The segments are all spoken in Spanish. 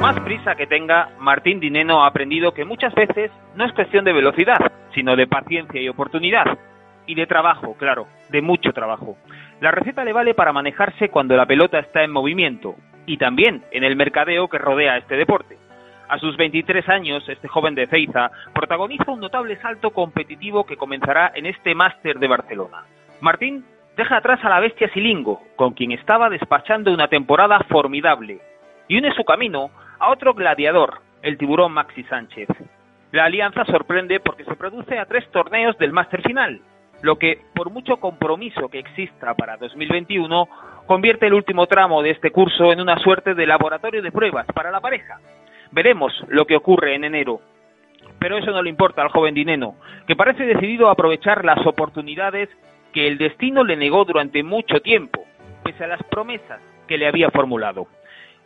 Más prisa que tenga, Martín Dineno ha aprendido que muchas veces no es cuestión de velocidad, sino de paciencia y oportunidad. Y de trabajo, claro, de mucho trabajo. La receta le vale para manejarse cuando la pelota está en movimiento y también en el mercadeo que rodea este deporte. A sus 23 años, este joven de Ceiza protagoniza un notable salto competitivo que comenzará en este máster de Barcelona. Martín deja atrás a la bestia Silingo, con quien estaba despachando una temporada formidable, y une su camino a otro gladiador, el tiburón Maxi Sánchez. La alianza sorprende porque se produce a tres torneos del máster final, lo que, por mucho compromiso que exista para 2021, convierte el último tramo de este curso en una suerte de laboratorio de pruebas para la pareja. Veremos lo que ocurre en enero. Pero eso no le importa al joven Dineno, que parece decidido a aprovechar las oportunidades que el destino le negó durante mucho tiempo, pese a las promesas que le había formulado.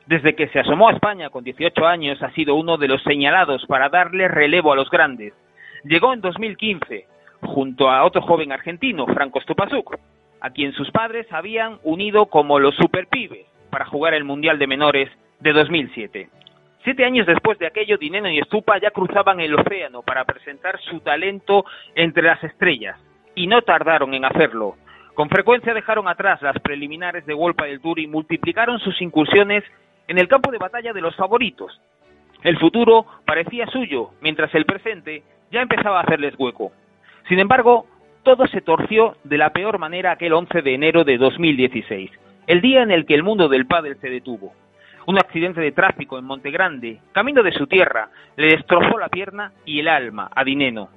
Desde que se asomó a España con 18 años ha sido uno de los señalados para darle relevo a los grandes. Llegó en 2015, junto a otro joven argentino, Franco Stupasuk, a quien sus padres habían unido como los superpibes para jugar el Mundial de Menores de 2007. Siete años después de aquello, Dineno y Estupa ya cruzaban el océano para presentar su talento entre las estrellas, y no tardaron en hacerlo. Con frecuencia dejaron atrás las preliminares de Wolpa del Tour y multiplicaron sus incursiones en el campo de batalla de los favoritos. El futuro parecía suyo, mientras el presente ya empezaba a hacerles hueco. Sin embargo, todo se torció de la peor manera aquel 11 de enero de 2016, el día en el que el mundo del pádel se detuvo. Un accidente de tráfico en Montegrande, camino de su tierra, le destrozó la pierna y el alma a Dineno.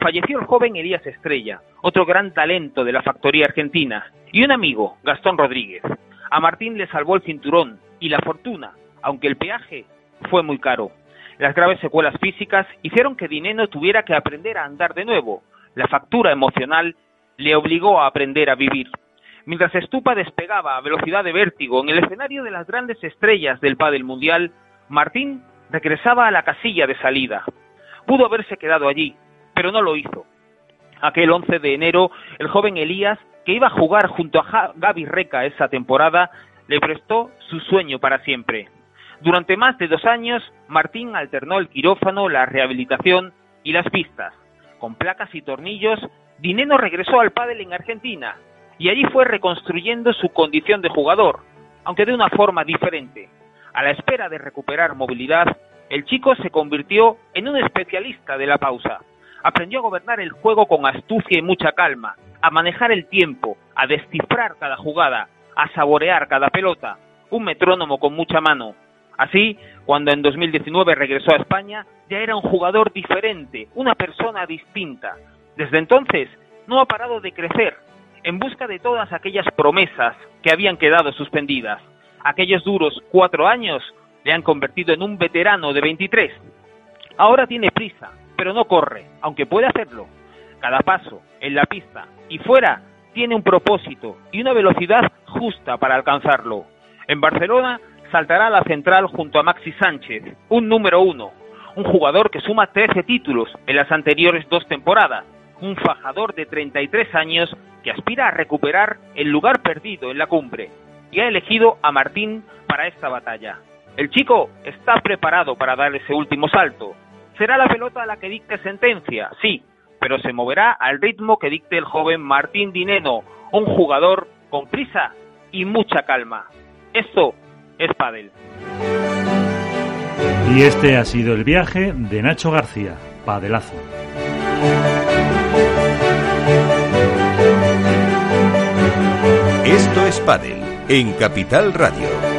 Falleció el joven Elías Estrella, otro gran talento de la factoría argentina, y un amigo, Gastón Rodríguez. A Martín le salvó el cinturón y la fortuna, aunque el peaje fue muy caro. Las graves secuelas físicas hicieron que Dineno tuviera que aprender a andar de nuevo, la factura emocional le obligó a aprender a vivir. Mientras Estupa despegaba a velocidad de vértigo en el escenario de las grandes estrellas del pádel mundial, Martín regresaba a la casilla de salida. Pudo haberse quedado allí, pero no lo hizo. Aquel 11 de enero, el joven Elías, que iba a jugar junto a Gaby Reca esa temporada, le prestó su sueño para siempre. Durante más de dos años, Martín alternó el quirófano, la rehabilitación y las pistas con placas y tornillos, Dineno regresó al pádel en Argentina y allí fue reconstruyendo su condición de jugador, aunque de una forma diferente. A la espera de recuperar movilidad, el chico se convirtió en un especialista de la pausa. Aprendió a gobernar el juego con astucia y mucha calma, a manejar el tiempo, a descifrar cada jugada, a saborear cada pelota, un metrónomo con mucha mano. Así, cuando en 2019 regresó a España, ya era un jugador diferente, una persona distinta. Desde entonces, no ha parado de crecer, en busca de todas aquellas promesas que habían quedado suspendidas. Aquellos duros cuatro años le han convertido en un veterano de 23. Ahora tiene prisa, pero no corre, aunque puede hacerlo. Cada paso, en la pista y fuera, tiene un propósito y una velocidad justa para alcanzarlo. En Barcelona saltará a la central junto a Maxi Sánchez, un número uno, un jugador que suma 13 títulos en las anteriores dos temporadas, un fajador de 33 años que aspira a recuperar el lugar perdido en la cumbre y ha elegido a Martín para esta batalla. El chico está preparado para dar ese último salto. Será la pelota la que dicte sentencia, sí, pero se moverá al ritmo que dicte el joven Martín Dineno, un jugador con prisa y mucha calma. Esto es pádel. Y este ha sido el viaje de Nacho García, Padelazo. Esto es Padel en Capital Radio.